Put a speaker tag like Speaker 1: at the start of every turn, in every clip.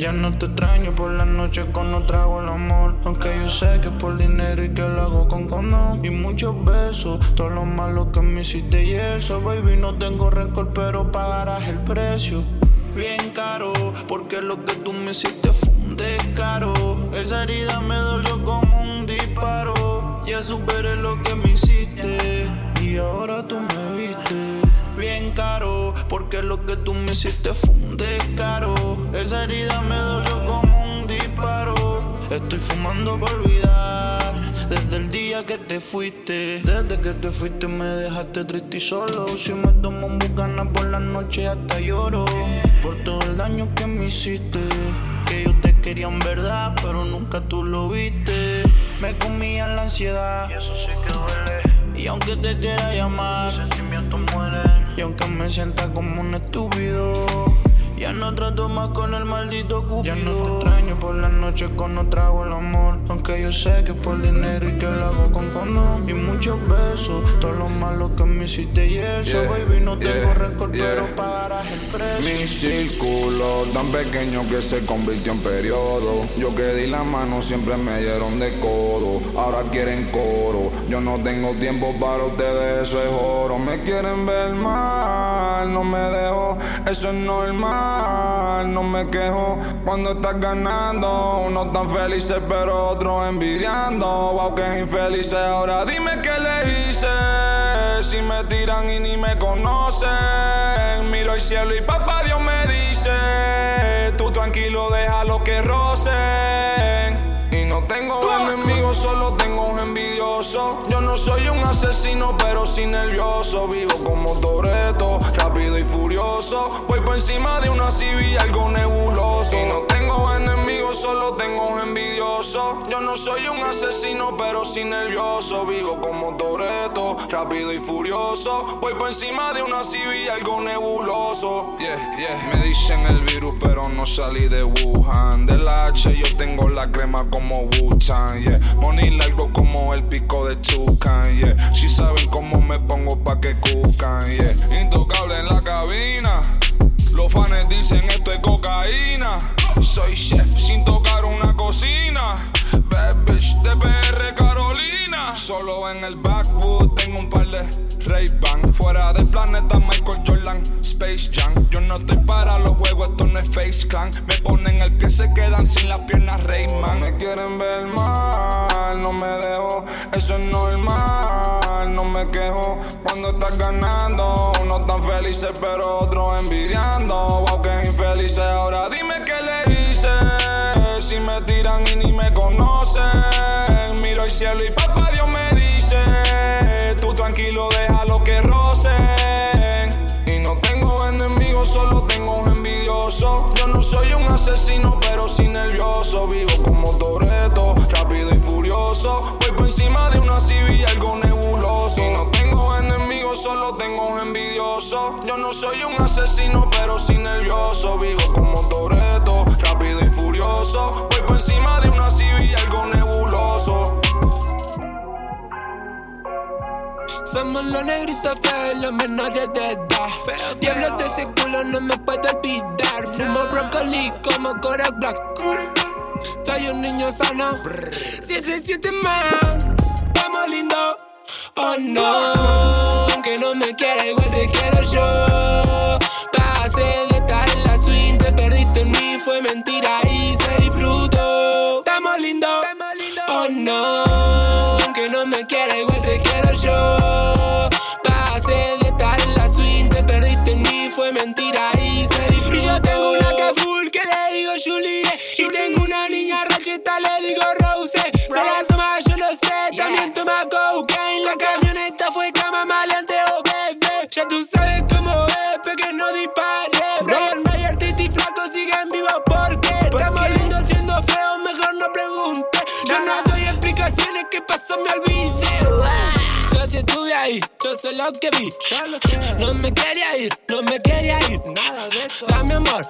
Speaker 1: Ya no te extraño por la noche cuando trago el amor. Aunque yo sé que por dinero y que lo hago con condón. Y muchos besos, todo lo malo que me hiciste y eso. Baby, no tengo rencor, pero pagarás el precio. Bien caro, porque lo que tú me hiciste fue un descaro. Esa herida me dolió como un Ya superé lo que me hiciste y ahora tú me viste bien caro. Porque lo que tú me hiciste fue un descaro. Esa herida me dolió como un disparo. Estoy fumando por olvidar. Desde el día que te fuiste. Desde que te fuiste me dejaste triste y solo. Si me tomo un bucana por la noche hasta lloro. Por todo el daño que me hiciste. Que yo te quería en verdad, pero nunca tú lo viste. Me comía la ansiedad. Y eso sí que duele. Y aunque te quiera llamar, sentimientos mueren. Y aunque me sienta como un estúpido, ya no trato más con el maldito cupido. Ya no te extraño por la noche cuando trago el amor. Aunque yo sé que es por dinero y que lo hago con condón. Y muchos besos, todo lo malo que me hiciste y eso, baby. No tengo rencor, pero pagarás el precio.
Speaker 2: Mi círculo tan pequeño que se convirtió en periodo. Yo que di la mano siempre me dieron de codo. Ahora quieren coro. Yo no tengo tiempo para ustedes, eso es oro. Me quieren ver mal, no me dejo, eso es normal. No me quejo cuando estás ganando. Unos tan felices, pero otros envidiando. Wow, que infelices. Ahora dime qué le hice. Si me tiran y ni me conocen. Miro el cielo y papá Dios me dice: Tú tranquilo, déjalo que rocen. Y no tengo enemigos, solo tengo envidiosos. Yo no soy un asesino, pero sí nervioso. Vivo como Toreto, furioso. Voy por encima de una civil, algo nebuloso. Y no solo tengo envidiosos. Yo no soy un asesino, pero sí nervioso. Vivo como Toreto, rápido y furioso. Voy por encima de una civil, algo nebuloso. Yeah, yeah. Me dicen el virus, pero no salí de Wuhan. De la H yo tengo la crema como Wu-Tang, yeah. Money largo como el pico de Chucan, yeah. Si saben cómo me pongo pa' que cucan, yeah. Intocable en la cabina. Los fans dicen esto es cocaína. Soy chef sin tocar una cocina. Bad bitch de PR Carolina. Solo en el backwood tengo un par de Ray-Ban. Fuera del planeta Michael Jordan, Space Jam. Yo no estoy para los juegos, esto no es Face Clan. Me ponen el pie, se quedan sin las piernas Rayman. Me quieren ver mal, no me dejo, eso es normal. No me quejo cuando estás ganando. Unos tan felices, pero otros envidiando. Wow, que infelices. Ahora dime qué le hice. Si me tiran y ni me conocen. Miro el cielo y papá Dios me dice: Tú tranquilo, déjalo Yo no soy un asesino, pero sí nervioso. Vivo como Toreto, rápido y furioso. Voy por encima de una civil, algo nebuloso.
Speaker 3: Somos los negritos feos, los menores de edad. Diablos de ese culo no me puedo olvidar. Fumo brócoli como Kodak Black. Soy un niño sano. Siete, siete más. Estamos lindos. Oh no. Aunque no me quiera, igual te quiero yo. Yo sé lo que vi. No me quería ir, no me quería ir. Nada de eso. Dame amor,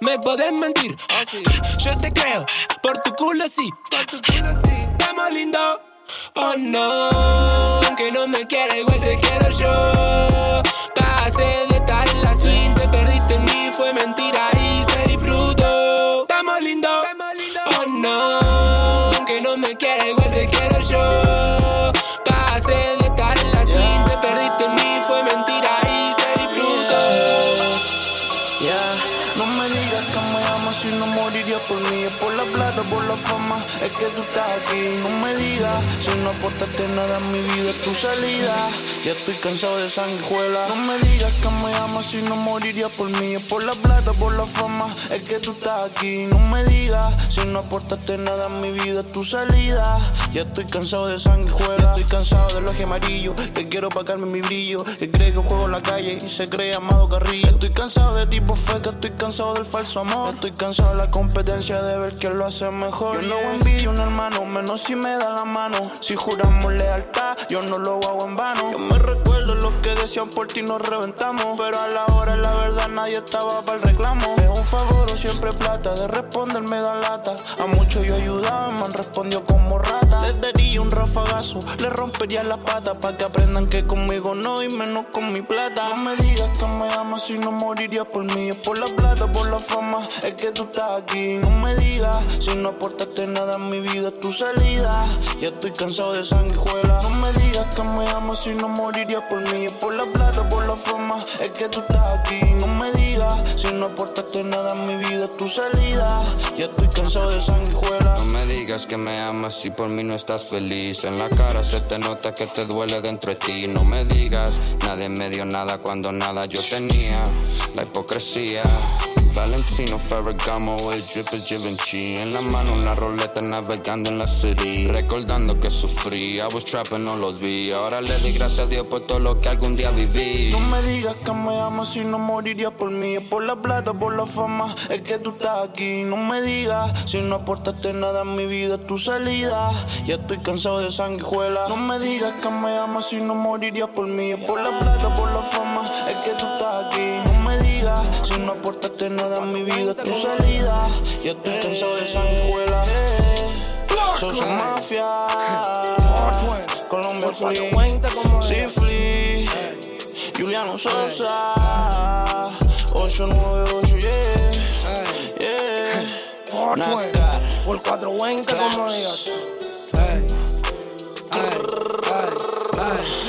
Speaker 3: me podés mentir. Yo te creo, por tu culo sí. Por tu culo sí. Estamos lindos. Oh no, que no me quiera igual te quiero yo. Pasé de estar en la swing, te perdiste en mí, fue mentira y se disfrutó. Estamos lindo, oh no, me
Speaker 1: amas si no moriría la fama, es que tú estás aquí. No me digas si no aportaste nada en mi vida, es tu salida. Ya estoy cansado de sanguijuela. No me digas que me amas si no moriría por mí. Es por la plata, por la fama, es que tú estás aquí. No me digas si no aportaste nada en mi vida, es tu salida. Ya estoy cansado de sanguijuela. Estoy cansado del oje amarillo, que quiero pagarme mi brillo. Que cree que juego en la calle y se cree amado Carrillo. Estoy cansado de tipo feca, estoy cansado del falso amor. Estoy cansado de la competencia de ver quién lo hace mejor. Yo no envidio a un hermano, menos si me da la mano. Si juramos lealtad, yo no lo hago en vano. Yo me recuerdo lo que decían por ti, nos reventamos. Pero a la hora, la verdad, nadie estaba para el reclamo. Es un favor o siempre plata, de responder me da lata. A muchos yo ayudaba, me han respondido como rata. Les daría un rafagazo, le rompería la pata. Pa' que aprendan que conmigo no y menos con mi plata. No me digas que me amas si no moriría por mí. Es por la plata, por la fama, es que tú estás aquí. No me digas si no aportaste nada en mi vida, tu salida. Ya estoy cansado de sanguijuela. No me digas que me amas si no moriría por mí. Es la es que tú estás aquí. No me digas si no aportaste nada en mi vida, es tu salida. Ya estoy cansado de sanguijuela.
Speaker 4: No me digas que me amas si por mí no estás feliz. En la cara se te nota que te duele dentro de ti. No me digas, nadie me dio nada cuando nada yo tenía. La hipocresía. Valentino Ferragamo, el drip es Givenchy En la mano una roleta navegando en la city Recordando que sufrí, I was trapping, no los vi Ahora le di gracias a Dios por todo lo que algún día viví
Speaker 1: No me digas que me amas si no moriría por mí. Es por la plata, por la fama, es que tú estás aquí. No me digas si no aportaste nada en mi vida, tu salida. Ya estoy cansado de sanguijuela. No me digas que me amas si no moriría por mí. Es por la plata, por la fama, es que tú estás aquí. No me digas si no aportaste nada en mi vida, es tu salida. Ya estoy cansado de sanguijuela. Sosa Mafia, Colombia Flea, Flea. Juliano Sosa. 898, yeah, yeah. NASCAR.
Speaker 5: Por 420, como digas.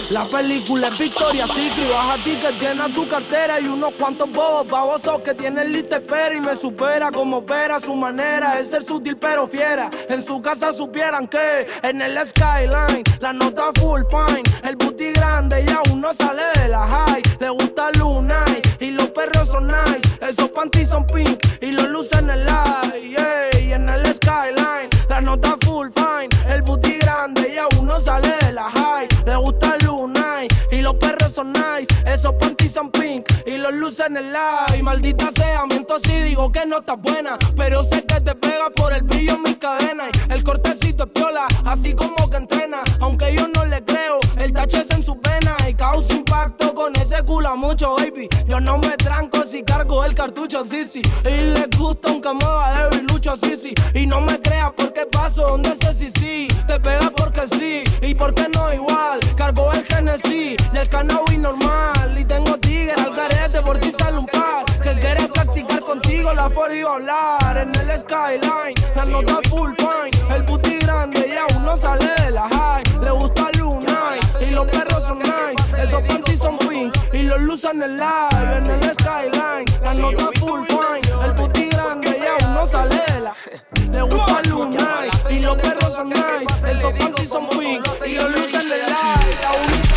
Speaker 5: La película es Victoria Secret, baja ti que tiene tu cartera y unos cuantos bobos babosos que tienen lista espera y me supera como opera su manera es ser sutil pero fiera. En su casa supieran que en el skyline la nota full fine, el booty grande y aún no sale de la high. Le gusta Luna y los perros son nice, esos panties son pink y los luces en el light. yeah. Y en el skyline la nota full fine, esos panties son pink y los luces en el light. Maldita sea, miento si digo que no está buena, pero sé que te pega por el brillo en mi cadena y el cortecito es piola, así como que entrena, aunque yo no le creo, el tache es en sus venas y causa impacto con ese culo mucho, baby. Yo no me tranco si cargo el cartucho, sí, sí. Y les gusta un mueva de lucho, sí, sí. Y no me creas porque paso donde sé si sí. Te pega porque sí, y porque no igual. Cargo el Genesis y el cannabis normal. Contigo la for y hablar. En el skyline, la nota full fine. El booty grande y aún no sale de la high. Le gusta Luna y los perros son nice. Esos panties son pink y los luces en el live. En el skyline, la nota full fine. El booty grande y aún no sale de la Le gusta Luna y los perros son nice. Esos panties son pink y los luces en el live.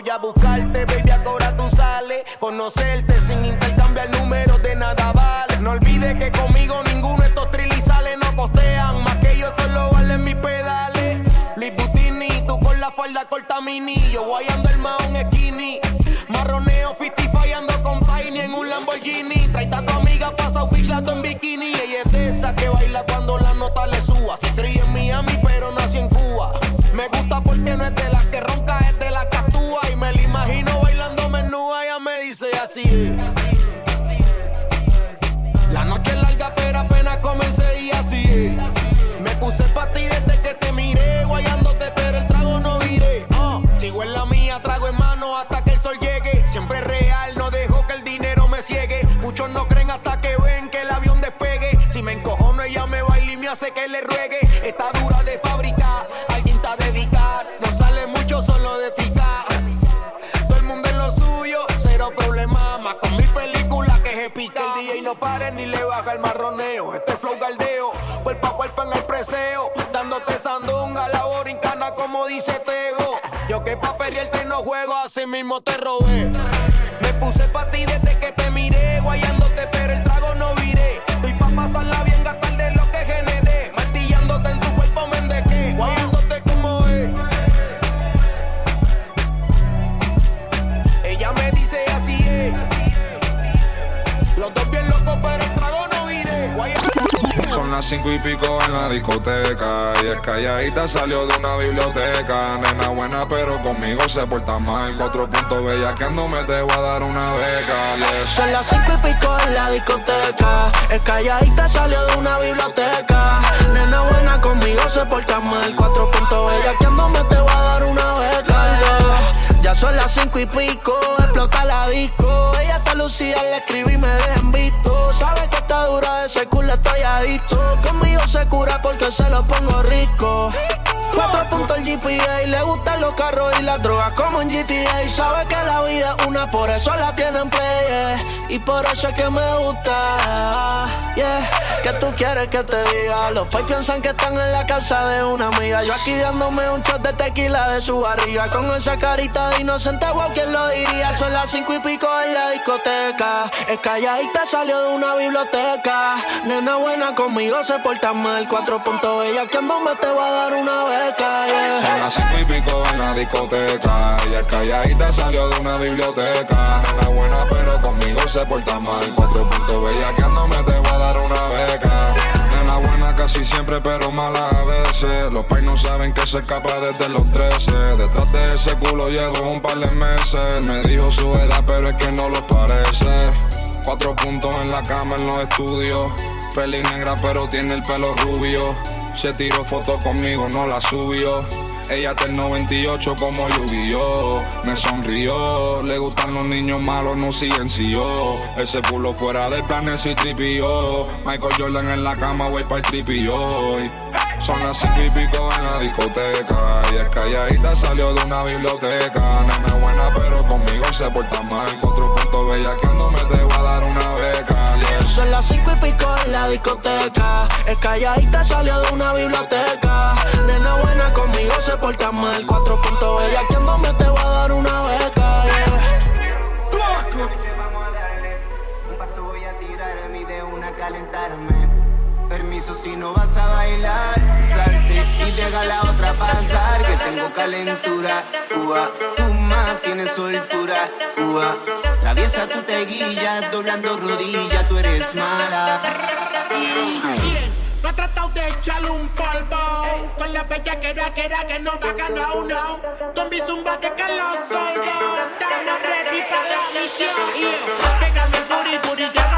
Speaker 6: Voy a buscarte, baby, ahora tú sales. Conocerte sin intercambiar números de nada vale. No olvides que conmigo ninguno de estos trilizales no costean. Más que yo solo valen mis pedales. Lee Butini, tú con la falda corta mini. Yo guayando el maón skinny. Marroneo 50 fallando con Tiny en un Lamborghini. Traita a tu amiga pa' South Beach, la en bikini. Ella es de esa que baila cuando la nota le suba. Puse pa' ti desde que te miré, guayándote, pero el trago no viré. Uh, sigo en la mía, trago en mano hasta que el sol llegue. Siempre real, no dejo que el dinero me ciegue. Muchos no creen hasta que ven que el avión despegue. Si me encojono, ella me baila y me hace que le ruegue. Está dura de Dándote sandunga, la borincana como dice Tego. Yo que pa' perrearte no juego, así mismo te robé. Me puse pa' ti desde
Speaker 2: la discoteca Y es calladita salió de una biblioteca Nena buena pero conmigo se porta mal Cuatro puntos bellaqueándome te voy a dar una beca yes.
Speaker 7: Son las cinco y pico en la discoteca. Es calladita salió de una biblioteca. Nena buena conmigo se porta mal. Cuatro puntos bella que me te voy a dar una beca. Ya son las cinco y pico, explota la disco. Ella está lucida, le escribí y me dejan visto. Sabe que está dura de ese culo, estoy adicto. Conmigo se cura porque se lo pongo rico. Cuatro puntos el GPA, le gustan los carros y las drogas como en GTA. Sabe que la vida es una, por eso la tienen play. yeah. Y por eso es que me gusta. Yeah, que tú quieres que te diga. Los pais piensan que están en la casa de una amiga. Yo aquí dándome un shot de tequila de su barriga. Con esa carita de inocente, wow, ¿quién lo diría? Son las cinco y pico en la discoteca. Es calladita, salió de una biblioteca. Nena buena conmigo se porta mal. Cuatro puntos bella que me te voy a dar una beca.
Speaker 2: Son las cinco y pico en la discoteca. Ella calladita salió de una biblioteca. Nena buena pero conmigo se porta mal. Cuatro puntos bellaqueándome te voy a dar una beca. Nena buena casi siempre pero mala a veces. Los pais no saben que se escapa desde los 13 Detrás de ese culo llevo un par de meses. Me dijo su edad pero es que no lo parece. Cuatro puntos en la cama en los estudios. Peli negra pero tiene el pelo rubio Se tiró fotos conmigo, no la subió. Ella del 98 como Yu-Gi-Oh. Me sonrió, le gustan los niños malos, no siguen si yo Ese culo fuera del planes y tripio Michael Jordan en la cama, voy pa'l tripio Son las cinco y pico en la discoteca Y es calladita salió de una biblioteca Nena buena pero conmigo se porta mal Cuatro puntos bellaqueándome te voy a dar una beca yes.
Speaker 7: Son las cinco y pico en la discoteca. Es calladita, salió de una biblioteca. Nena buena conmigo se porta mal. Cuatro puntos bella que me te voy a dar una beca. yeah.
Speaker 4: Un paso voy a tirar a mí de una calentarme. Permiso si no vas a bailar, y deja la otra pasar. Que tengo calentura, ua. Tu más tienes soltura, ua. Traviesa tu teguilla, doblando rodilla, tú eres mala.
Speaker 8: No ha tratado de echarle un polvo Con la bella que era, que era, que no va a ganar uno Con mi zumba que lo soldo Estamos ready para la misión. Pégame el booty, booty, llévala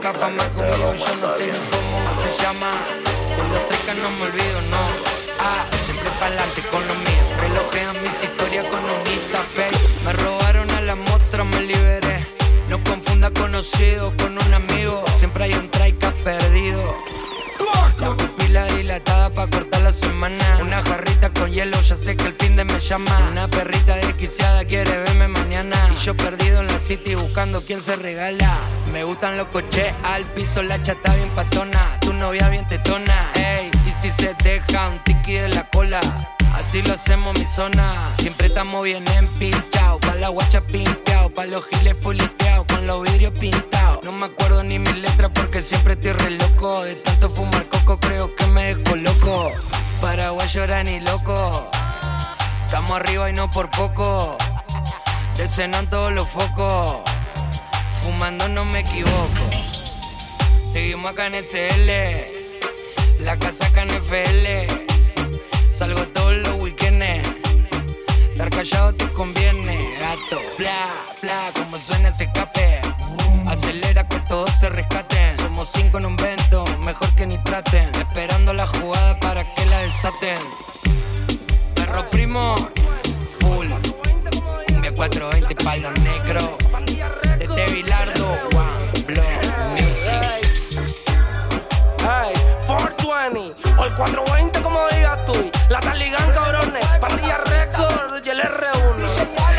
Speaker 9: buscar fama conmigo, yo no sé ni cómo se llama. Con los tres que no me olvido, no. Ah, siempre pa'lante con lo mío. Relojean mis historias con un fake. Me robaron a la mostra, me liberé. No confunda conocido con un amigo. Siempre hay un traica perdido. La pupila dilatada pa' cortar la semana. Una jarrita con hielo, ya sé que el fin de me llama. Una perrita desquiciada quiere verme mañana. Y yo perdido en la city buscando quién se regala. Me gustan los coches al piso, la chata bien patona. Tu novia bien tetona, ey. Y si se deja un tiki de la cola. Así lo hacemos mi zona. Siempre estamos bien empinchados. Pa' la guacha pinteado. Pa' los giles fuliteados. Los vidrios pintados. No me acuerdo ni mis letras porque siempre estoy re loco. De tanto fumar coco creo que me descoloco. Paraguay llora ni loco. Estamos arriba y no por poco. Decenan todos los focos. Fumando no me equivoco. Seguimos acá en SL. La casa acá en FL. Salgo todos los. Estar callado te conviene, gato. Bla, bla, como suena ese escape. Acelera que todos se rescaten. Somos cinco en un vento, mejor que ni traten. Esperando la jugada para que la desaten. Perro primo, full. Cumbia 420 palo negro. Desde Bilardo, one blow music.
Speaker 5: Hey, 420 o el 420 como digas tú. La Taligan cabrones, pandilla record y el R1.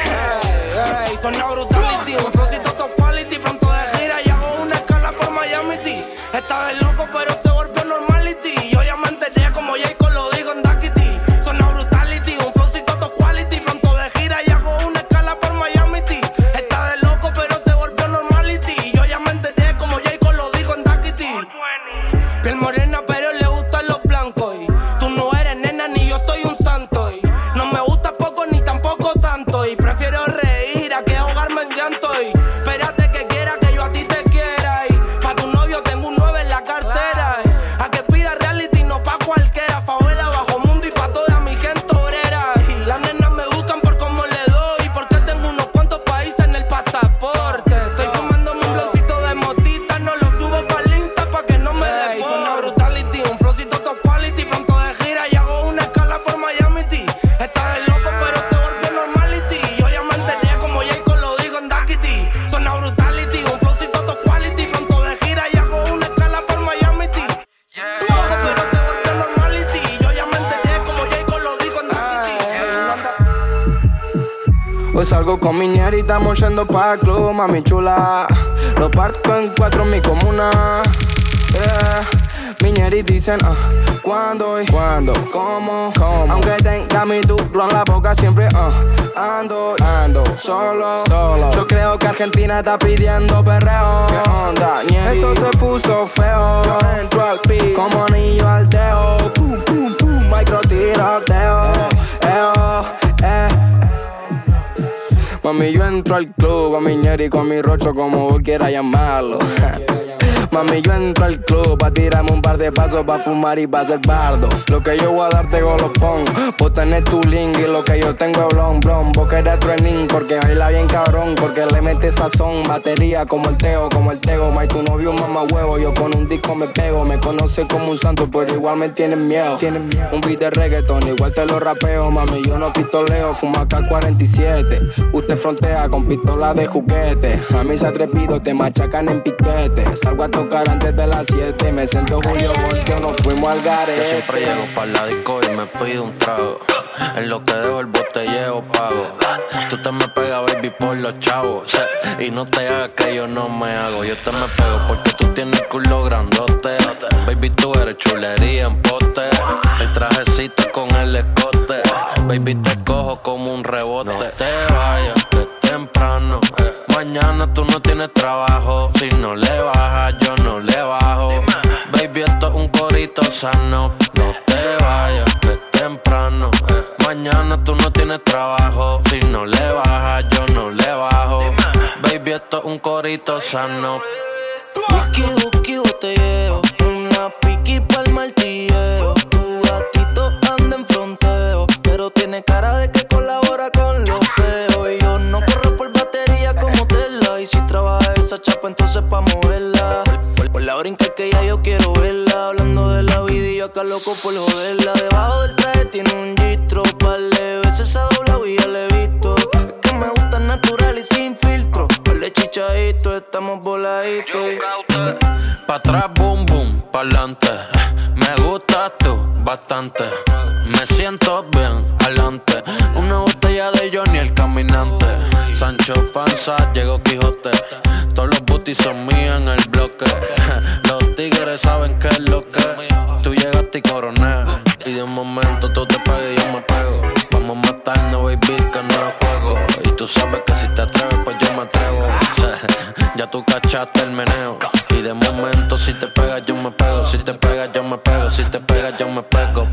Speaker 5: Hey, hey, son la brutality, un flowcito top quality, pronto de gira y hago una escala por Miami. Está de loco pero se
Speaker 10: salgo con mi ñera y estamos yendo pa' club, mami chula. Lo parto en cuatro en mi comuna. Yeah. Mi ñeri dicen, ah, ¿cuándo y cuándo? ¿Cómo? ¿Cómo? Aunque tenga mi duplo en la boca, siempre, ah, ando, ando, solo, solo. Yo creo que Argentina está pidiendo perreo. ¿Qué onda, ñeri? Esto se puso feo. Yo entro al pic como anillo al dedo. Pum, pum, pum, micro tiroteo. Eh, eh. Mami, yo entro al club, a mi ñeri con mi rocho, como vos quieras llamarlo. Mami, yo entro al club pa' tirarme un par de pasos pa' fumar y pa' ser bardo. Lo que yo voy a darte golopón, vos tenés tu link y lo que yo tengo es blon, blon. Vos querés training porque baila bien cabrón, porque le mete sazón, batería como el teo, como el tego. May, tu novio mamá huevo, yo con un disco me pego. Me conoce como un santo, pero igual me tienen miedo. Un beat de reggaeton, igual te lo rapeo, mami. Yo no pistoleo, fumo acá 47. Usted frontea con pistola de juguete. A mí se atrevido, te machacan en piquete. Salgo a tocar antes de las 7. Me siento Julio Volteo, nos fuimos al
Speaker 11: Yo
Speaker 10: garete.
Speaker 11: siempre llego para la disco y me pido un trago. En lo que dejo el botelleo pago. Tú te me pegas, baby, por los chavos. Y no te hagas que yo no me hago. Yo te me pego porque tú tienes culo grandote. Baby, tú eres chulería en poste. El trajecito con el escote. Baby, te cojo como un rebote. No te vayas, Mañana tú no tienes trabajo. Si no le bajas, yo no le bajo. Baby, esto es un corito sano. No te vayas, temprano. Mañana tú no tienes trabajo. Si no le bajas, yo no le bajo. Baby, esto es un corito sano.
Speaker 7: Una piqui pa'l martilleo. Pa' moverla. Por, la brinca que ya yo quiero verla. Hablando de la vida y yo acá loco por joderla. Debajo del traje tiene un gistro. Par de veces ha doblado y ya le he visto. Es que me gusta natural y sin filtro. le chichadito, estamos voladitos.
Speaker 11: Pa' atrás, boom, boom, pa'lante. Me gusta tú bastante. Me siento bien, adelante. Una botella de Johnny el caminante. Sancho Panza, llegó Quijote. Todos los booties son míos en el bloque. Los tigres saben qué es lo que. Tú llegaste y coroné. Y de un momento tú te pegas y yo me pego. Vamos a matarnos, baby, que no es juego. Y tú sabes que si te atreves, pues yo me atrevo. ya tú cachaste el meneo. Y de momento si te pegas, yo me pego. Si te pegas, yo me pego. Si te pegas, yo me pego.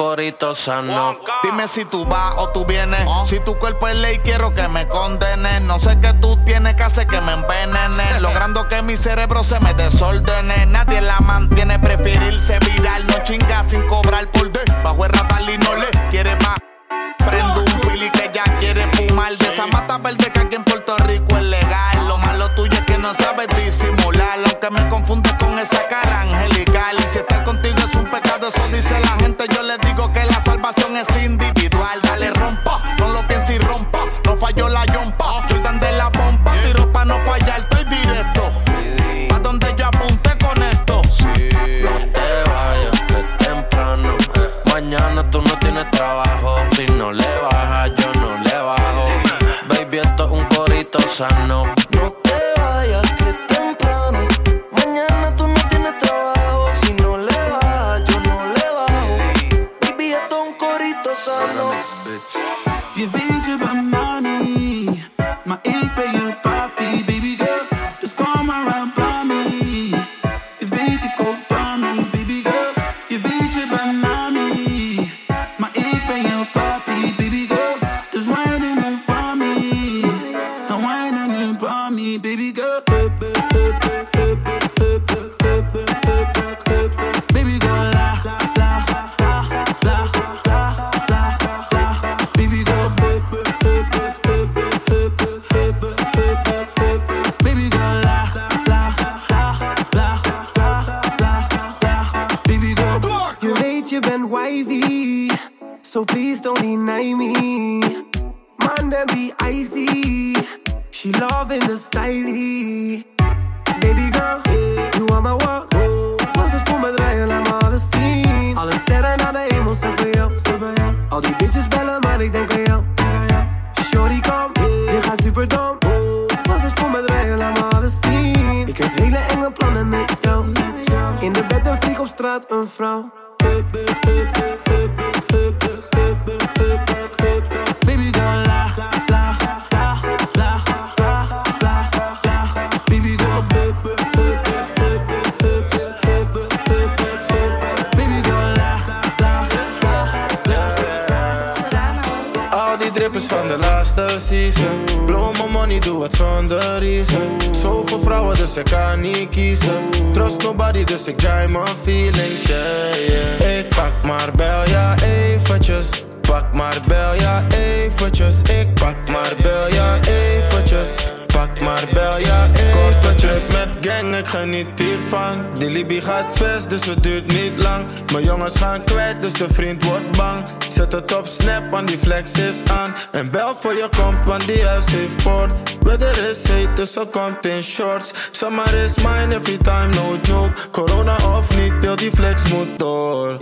Speaker 11: Corito sano.
Speaker 12: Dime si tú vas o tú vienes. Si tu cuerpo es ley, quiero que me condenes. No sé qué tú tienes que hacer que me envenene. Logrando que mi cerebro se me desordene. Nadie la mantiene, preferirse viral. No chinga sin cobrar por de. Bajo el radar y no le quiere más. Prendo un fili que ya quiere fumar. De esa mata verde que
Speaker 13: cosa know. flow. Dus
Speaker 14: het
Speaker 1: duurt niet lang. Mijn jongens gaan kwijt, dus de vriend wordt bang. Zet het op snap, want die flex is aan. En bel voor je komt, want die huis heeft poort. Weather is heet, dus ze komt in shorts. Summer is mine every time, no joke. Corona of niet, heel die flex moet door.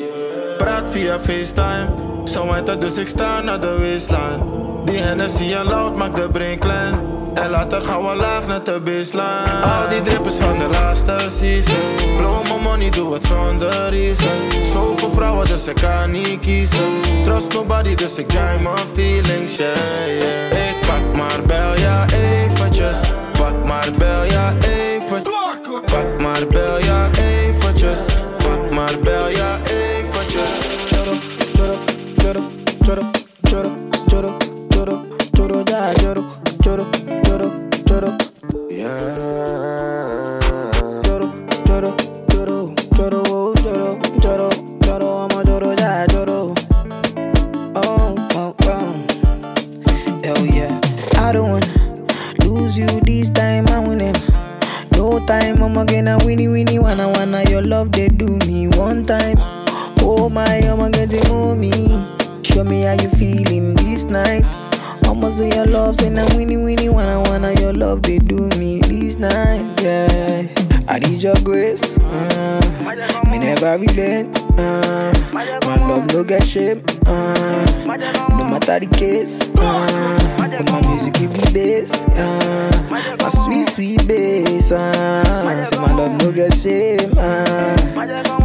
Speaker 1: Praat via FaceTime. Zo waait het, dus ik sta naar de waistline. Die Hennessy en loud maakt de brain klein. En later gaan we laag naar de baseline. Al die drippers van de laatste season. Blow my money, doe het zonder reason. Zoveel vrouwen, dus ik kan niet kiezen. Trust nobody, dus ik dry mijn feelings, yeah. Ik pak maar bel, ja eventjes. Pak maar bel, ja eventjes. Pak maar bel, ja eventjes. Pak maar bel, ja eventjes.
Speaker 15: No the case, uh, but my music give me bass, uh, my sweet sweet bass, uh, so my love no get shame, uh,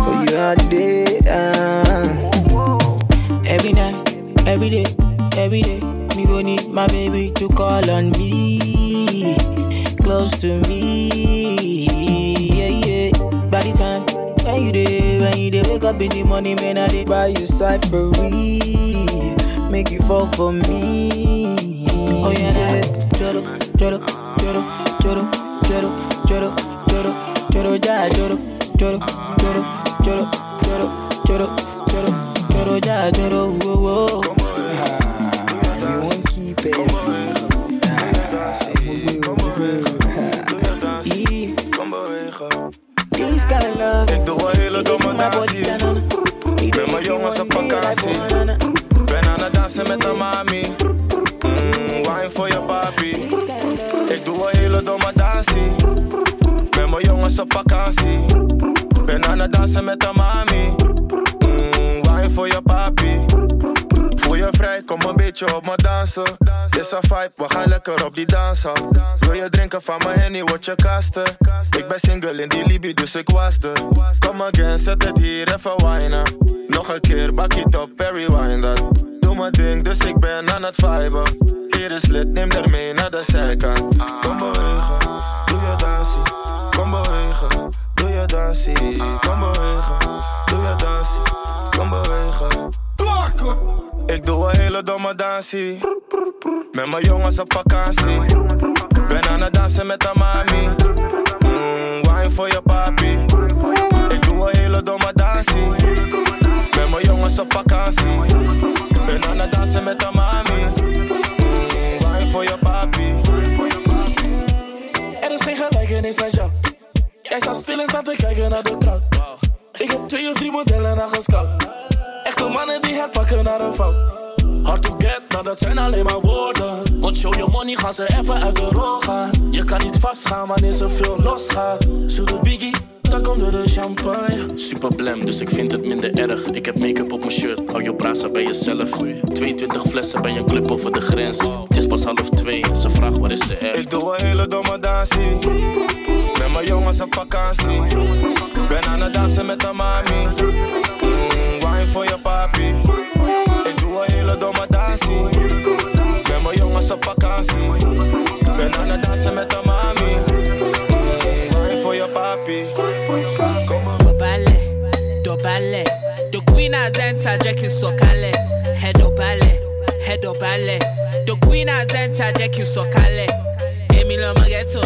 Speaker 15: for you all day, uh. Every night, every day, every day, me go need my baby to call on me, close to me, yeah yeah. By the time when you day, when you day, wake up in the morning, man, I dey buy you cyphery, make you fall for me. Oh yeah, yeah. Joro, joro, joro, joro, joro, joro, joro, joro, ja, joro, joro, joro, joro, joro, joro, joro, joro, ja, joro, whoa, whoa.
Speaker 1: Beetje op me dansen. Is een vibe, we gaan lekker op die dansen. Wil je drinken van mijn henny, word je kasten. Ik ben single in die Libi, dus ik was er. Kom again, zet het hier even wijnen. Nog een keer, bak op, Perry wine dat. Doe mijn ding, dus ik ben aan het viben. Hier is lid, neem er mee naar de zijkant. Kom bewegen, doe je dansie. Kom bewegen, doe je dansie. Domme dansie. Met mijn jongens op vakantie. Ben aan het dansen met de mami. Mm, wine voor je papi. Ik doe een hele domme dansie. Met mijn jongens op vakantie. Ben aan het dansen met de mami. Mm, wine voor je papi.
Speaker 16: Er is geen gelijkenis met jou. Jij staat stil en staat te kijken naar de trouw. Ik heb twee of drie modellen naar gescout. Echte mannen die het pakken naar een fout. Hard to get, nou dat zijn alleen maar woorden. Want show your money gaan ze even uit de rol gaan. Je kan niet vastgaan wanneer ze veel losgaat. Zoete biggie, daar komt door de champagne.
Speaker 17: Super blem, dus ik vind het minder erg. Ik heb make-up op mijn shirt, hou je brasa bij jezelf. 22 flessen bij een club over de grens. Het is pas half twee ze vraagt waar is de air.
Speaker 1: Ik doe een hele domme dansie. Met mijn jongens op vakantie. Ben aan het dansen met de mami. Mm, wine voor je papi. Ik doe een hele domme dansie. Met mijn jongens op vakantie. Ben aan het dansen met de mami. Wine voor je papi.
Speaker 18: Jackie Sokale. Head dobale, head dobale. The queen entered, Jackie Sokale. Emilio Ghetto.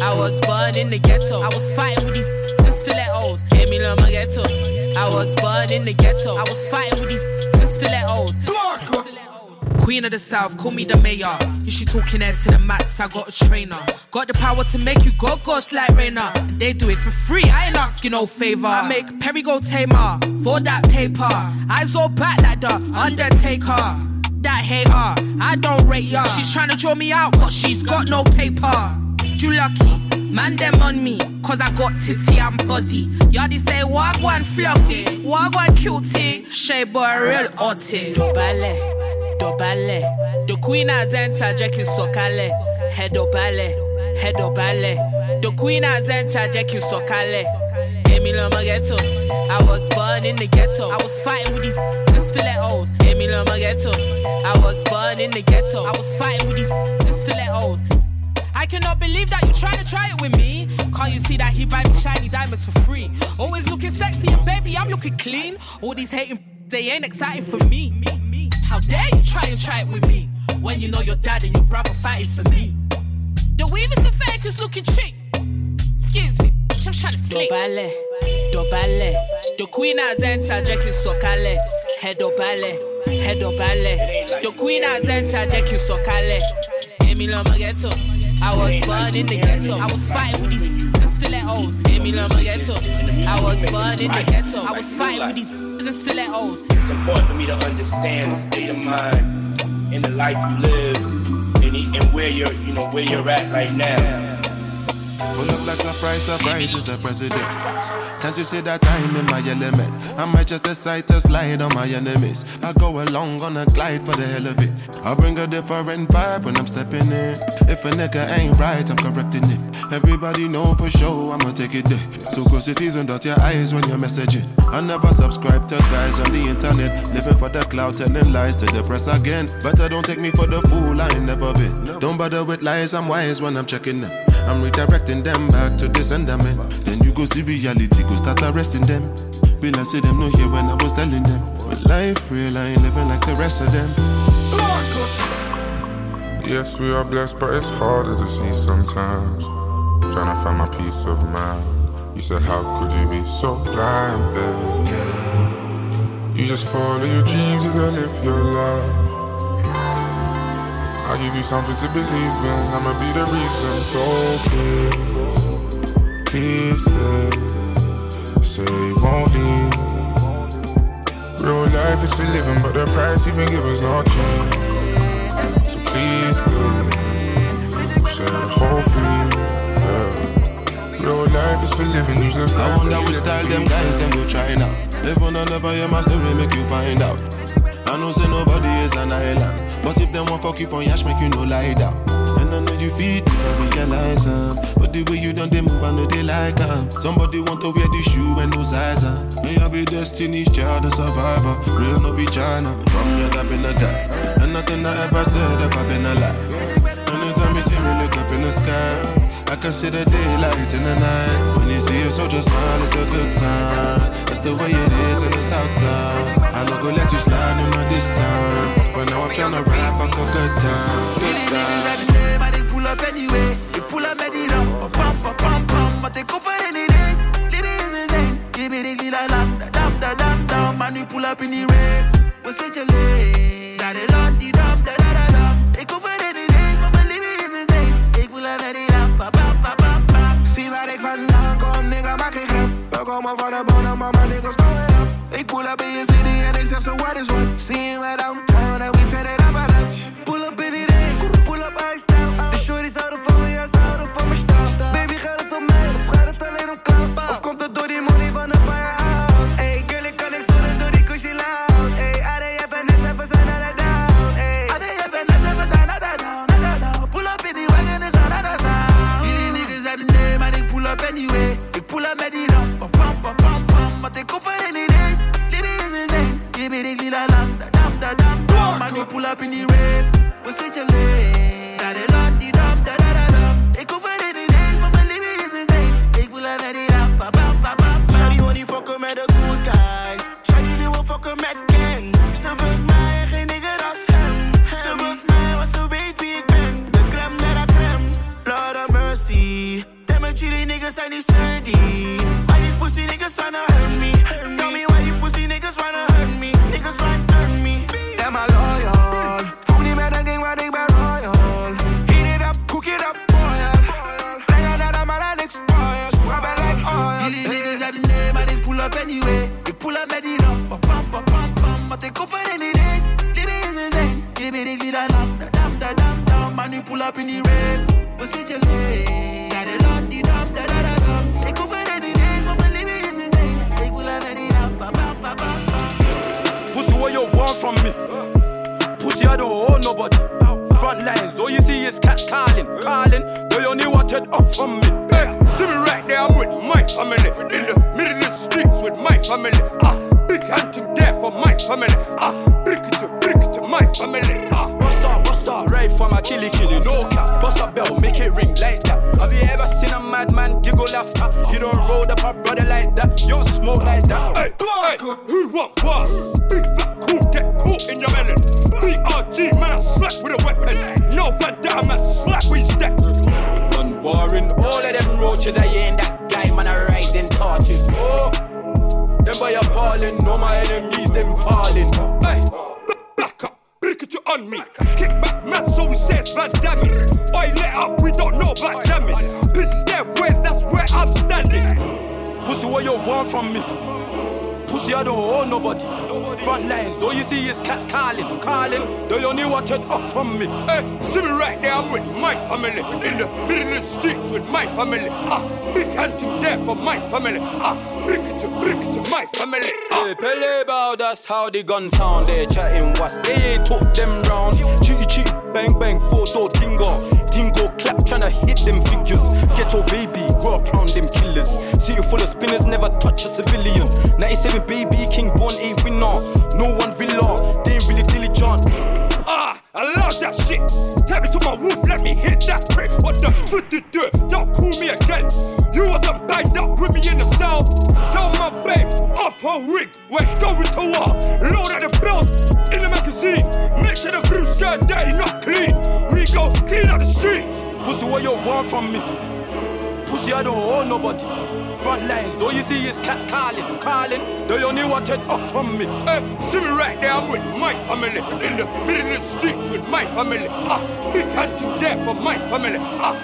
Speaker 18: I was born in the ghetto. I was fighting with these stilettos. Emilio Ghetto. I was born in the ghetto. I was fighting with these stilettos. Queen of the South, call me the mayor. You should talking head to the max, I got a trainer. Got the power to make you go ghost like Rainer. And they do it for free, I ain't asking no favor. I make Perry go tamer for that paper. Eyes all back like the Undertaker. That hater, I don't rate ya. She's trying to draw me out, but she's got no paper. You lucky, man them on me, cause I got titty and body. Yardie say wagwan fluffy, wagwan cutie, Shay boy real hotty. Dobale, dobale, the queen has entered, Jackie Sokale. Head dobale, head dobale, the queen has entered, Jackie Sokale. Emilio Ghetto. I was born in the ghetto. I was fighting with these stilettos. Emilio Ghetto. I was born in the ghetto. I was fighting with these stilettos. I cannot believe that you try to try it with me. Can't you see that he buy me shiny diamonds for free? Always looking sexy and baby, I'm looking clean. All these hating, they ain't exciting for me. How dare you try and try it with me when you know your dad and your brother fighting for me? The weave is a fake, it's looking cheap. Excuse me, bitch, I'm trying to sleep. Dobale, dobale. The queen has entered, Jackie Sokale. Head dobale, head dobale. The queen has entered, Jackie Sokale. Emilio Ghetto. I was born in the ghetto. I was fighting with these stilettos.
Speaker 19: me love my ghetto. I was born in the ghetto. I was fighting with these and stilettos.
Speaker 20: It's important for me to understand the state of mind and the life you live and, and where you're, you know, where you're at right now.
Speaker 21: Pull up like surprise, surprise is the president. Can't you see that I'm in my element? I might just decide to slide on my enemies. I go along on a glide for the hell of it. I bring a different vibe when I'm stepping in. If a nigga ain't right, I'm correcting it. Everybody know for sure I'ma take it there. So cross your T's and dot your eyes when you're messaging. I never subscribe to guys on the internet. Living for the cloud, telling lies to the press again. Better don't take me for the fool, I ain't never been. Don't bother with lies, I'm wise when I'm checking them. I'm redirecting them back to the sentiment. Then you go see reality, go start arresting them. Be like say them no here when I was telling them. But life real, I ain't living like the rest of them.
Speaker 22: Yes, we are blessed, but it's harder to see sometimes. Trying to find my peace of mind. You said, How could you be so blind, babe? You just follow your dreams, you gotta live your life. I'll give you something to believe in. I'ma be the reason. So please, please stay. Say you won't leave. Real life is for living, but the price you've been given's not cheap. So please stay. Share the whole fee. Yeah. Real life is for living. You just
Speaker 21: I wonder which style them guys them go try now. Live on and never hear my story, make you find out. I know say nobody is an island. But if them want fuck you on yash, make you no lie down. And I know you you don't realize them. But the way you done they move, I know they like them. Somebody want to wear the shoe and no size up. May I be destiny's child, a survivor. Real no be China. From your I've been a die. And nothing I ever said if I've been alive. Anytime you see me look up in the sky. I can see the daylight in the night. When you see a soldier smile, it's a good sign. That's the way it is in the south side. I don't go let you slide in my this time. But now I'm trying to rap on a good time. Good time.
Speaker 23: I pull up anyway. You pull up at it up, pam pam pam pam. I take off for any days. Living is insane. Give me the la da dam da dam dam. Man, you pull up in the rain. What's with your leg? Da da da da da da da. off all the bone, all my
Speaker 24: niggas going up. They pull up in your city and they sell some what is what.
Speaker 23: Seeing what I pam pam pam pam. Maar ik kom voor any days. Living is insane. Give me the glitter lang, da dam da dam dam. Man, you pull up in the rain. We switch your lane. Da da da di dam da da da dam. Ik kom voor any days, maar mijn living is insane. Ik pull up met die ramp, pam pam pam pam pam.
Speaker 25: Pussy, what you want from me? Pussy, I don't owe nobody. Front lines, all you see is cats calling, calling. They only wanted up from me. Hey, see me right there, I'm with my family. In the middle of the streets with my family. Ah, hunting there for my family. Ah, brick it to brick it to my family. Ah, bust up, bust up, right from a killy killy, no cap. Bust up bell, make it ring like that. Have you ever seen a madman giggle after? You don't roll up a brother like that, you don't smoke like that. Hey, hey, who want what? Big fat cool, get caught in your melon. BRG, man, I slap with a weapon. No Van Damme, man, slap with step. None warring, all of them roaches, I ain't that guy, man, I riding torches. Oh, by appalling, no my enemies, them falling. Hey, black up, break it
Speaker 22: on me. Kick back, man, so we says, man, damn it. Oi, let up, we don't know about jamming. Business their ways, that's where I'm standing. Pussy, what you want from me? Pussy, I don't owe nobody. Front lines, all you see is cats calling, calling. Do They only wanted up from me. Hey, see me right there, I'm with my family. In the middle the streets with my family. Ah, big hunting there for my family. Ah, brick to brick to my family. Ah. Hey, Pele bow, that's how the gun sound. They chatting what's they took them round. Cheeky cheek, bang bang, four door tingo. Tingo clap, tryna hit them figures. Ghetto baby, grow up round them killers. City full of spinners, never touch a civilian. 97 baby, king born a winner. No one villa, they ain't really diligent. Ah, I love that shit. Tell me to my roof, let me hit that prick. What the fuck did do? Don't call me again. You wasn't banged up with me in the cell. Tell my babes off her wig. We're going to war. Load of the bills in the magazine. Make sure the blue skirt dirty, not clean. We go clean up the streets. Pussy, what you want from me? Pussy, I don't owe nobody. Front lines, all you see is cats calling, calling. They only wanted up from me. Hey, see me right there, I'm with my family. In the middle of the streets with my family. Ah, big hunting there for my family. Ah,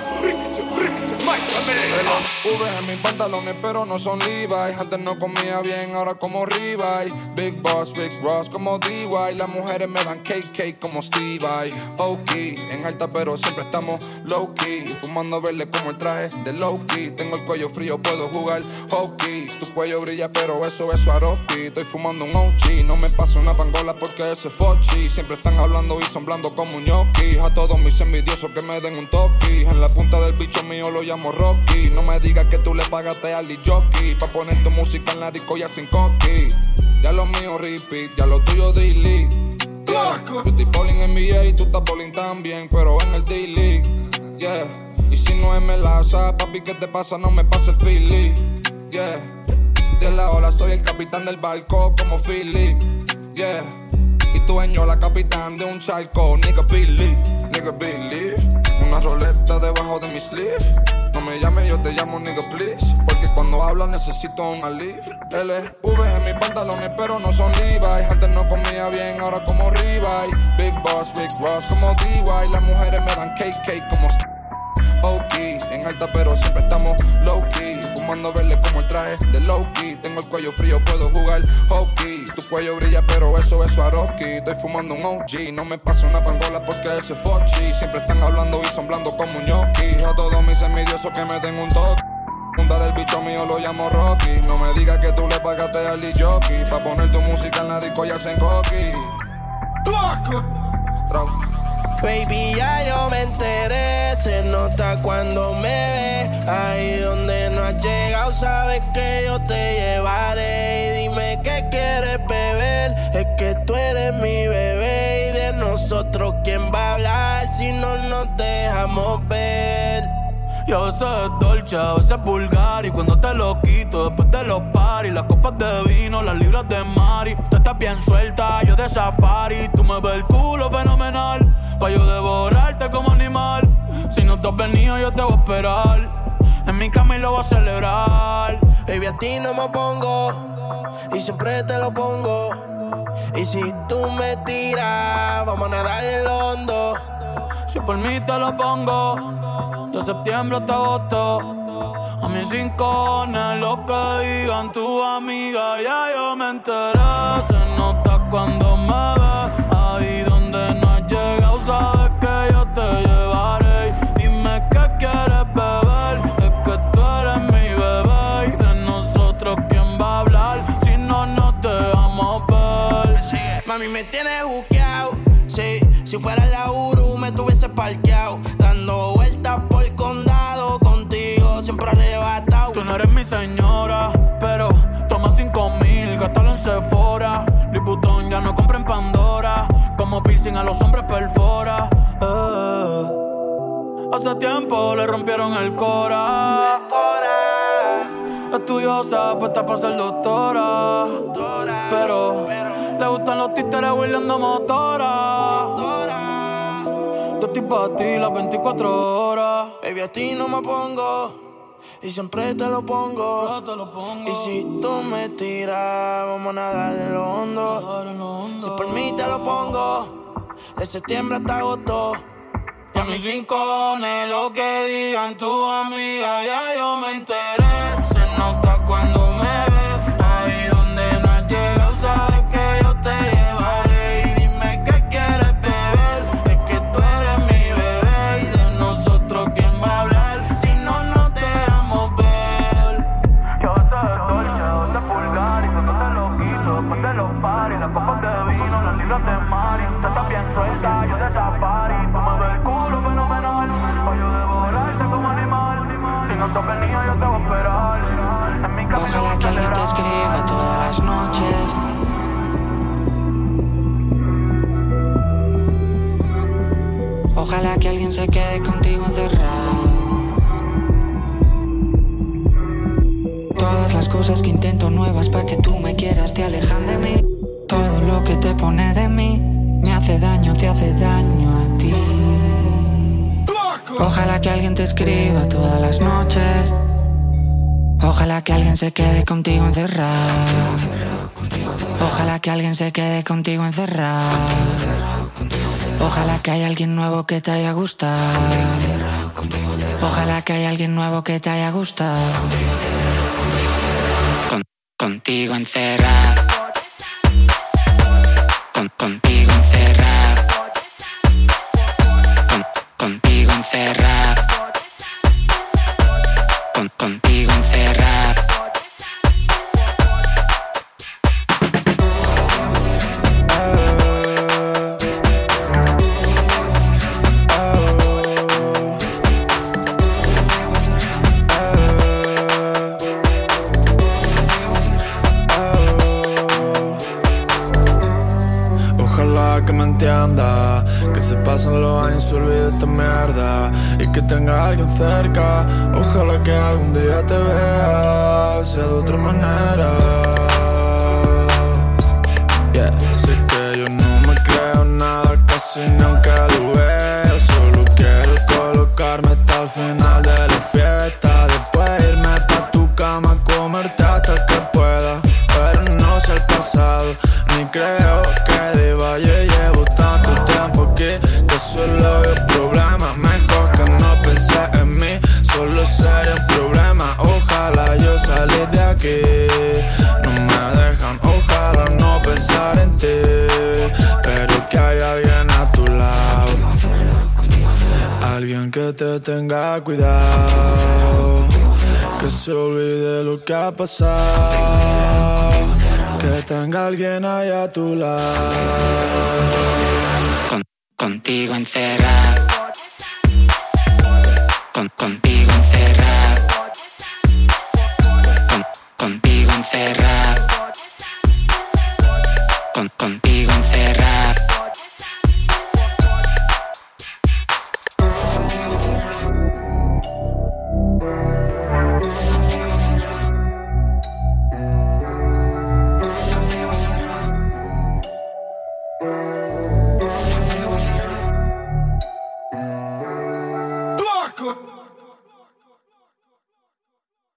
Speaker 22: Ah.
Speaker 2: V en mis pantalones, pero no son Levi's. Antes no comía bien, ahora como Revive. Big Boss, Big Ross como DY. Las mujeres me dan cake, cake como Stevie. Ok, en alta, pero siempre estamos low key. Fumando verde como el traje de low key. Tengo el cuello frío, puedo jugar hockey. Tu cuello brilla, pero eso es Swarovski. Estoy fumando un OG. No me paso una pangola porque ese es Fochi. Siempre están hablando y son como un gnocchi. A todos mis envidiosos que me den un toque. En la punta del bicho mío lo llamo Rocky. No me digas que tú le pagaste al jockey. Pa' poner tu música en la disco ya sin coqui. Ya lo mío repeat, ya lo tuyo delete. Yeah. Yo estoy bowling en NBA y tú estás bowling también, pero en el D-League. Yeah. Y si no es melaza, papi, ¿qué te pasa? No me pasa el Philly. Yeah. De la ola soy el capitán del barco como Philly. Yeah. Y tu dueño la capitán de un charco, nigga Billy. Nigga Billy. Una roleta debajo de mi sleeve. No me llames, yo te llamo nigga please. Porque cuando hablo necesito un alivio. LV en mis pantalones, pero no son Levi's. Antes no comía bien, ahora como Revive. Big Boss, Big Ross como DY. Las mujeres me dan cake, cake como OK. En alta, pero siempre estamos low key. Fumando verde como el traje de Loki. Tengo el cuello frío, puedo jugar hockey. Tu cuello brilla, pero eso es Swarovski. Estoy fumando un OG. No me paso una pangola porque ese es Fochi. Siempre están hablando y son como un gnocchi. A todos mis envidiosos que me den un toque. Punta del bicho mío lo llamo Rocky. No me digas que tú le pagaste al jockey. Pa' poner tu música en la disco ya se coqui.
Speaker 7: Baby, ya yo me enteré, se nota cuando me ve. No llegado, sabes que yo te llevaré. Y dime qué quieres beber, es que tú eres mi bebé. Y de nosotros, ¿quién va a hablar si no nos dejamos ver?
Speaker 25: Y a veces es dolce, a veces es vulgar Y cuando te lo quito después de los paris Las copas de vino, las libras de mari Tú estás bien suelta, yo de safari Tú me ves el culo fenomenal Pa' yo devorarte como animal Si no te has venido yo te voy a esperar En mi cama y lo voy a celebrar
Speaker 7: Baby, a ti no me pongo Y siempre te lo pongo Y si tú me tiras Vamos a nadar el hondo
Speaker 25: Si por mí te lo pongo de septiembre hasta agosto. A mis rincones, lo que digan tu amiga, ya yo me enteré. Se nota cuando me ves,
Speaker 7: Dando vueltas por el condado, contigo siempre arrebatado.
Speaker 25: Tú no eres mi señora, pero toma cinco mil, gástalo en Sephora. Vuitton ya no compra en Pandora. Como piercing a los hombres perfora. Eh. Hace tiempo le rompieron el cora. Estudiosa, puesta para ser doctora. Pero le gustan los títeres huirleando motora. Estoy pa' ti las 24 horas.
Speaker 7: Baby, a ti no me pongo. Y siempre te lo pongo. Y si tú me tiras, vamos a nadar en lo hondo. Si por mí te lo pongo.
Speaker 25: de septiembre hasta agosto. Y a mis rincones, lo que digan tu amiga, ya yo me enteré.
Speaker 26: Ojalá que alguien se quede contigo encerrado. Todas las cosas que intento nuevas para que tú me quieras te alejan de mí. Todo lo que te pone de mí me hace daño, te hace daño a ti. Ojalá que alguien te escriba todas las noches. Ojalá que alguien se quede contigo encerrado. Ojalá que alguien se quede contigo encerrado. Ojalá que haya alguien nuevo que te haya gustado. Ojalá que haya alguien nuevo que te haya gustado. Con- contigo encerrado. Con- contigo encerrado. Con- contigo encerrado. Con- contigo encerrado.
Speaker 27: Esta mierda Y que tenga alguien cerca. Ojalá que algún día te vea Sea de otra manera. Yeah, sé que yo no me creo nada Casi ni Que se olvide lo que ha pasado Que tenga alguien ahí a tu lado
Speaker 26: Con- contigo encerrado. Con- contigo encerrado. Con- contigo encerrado. Con- contigo encerrado.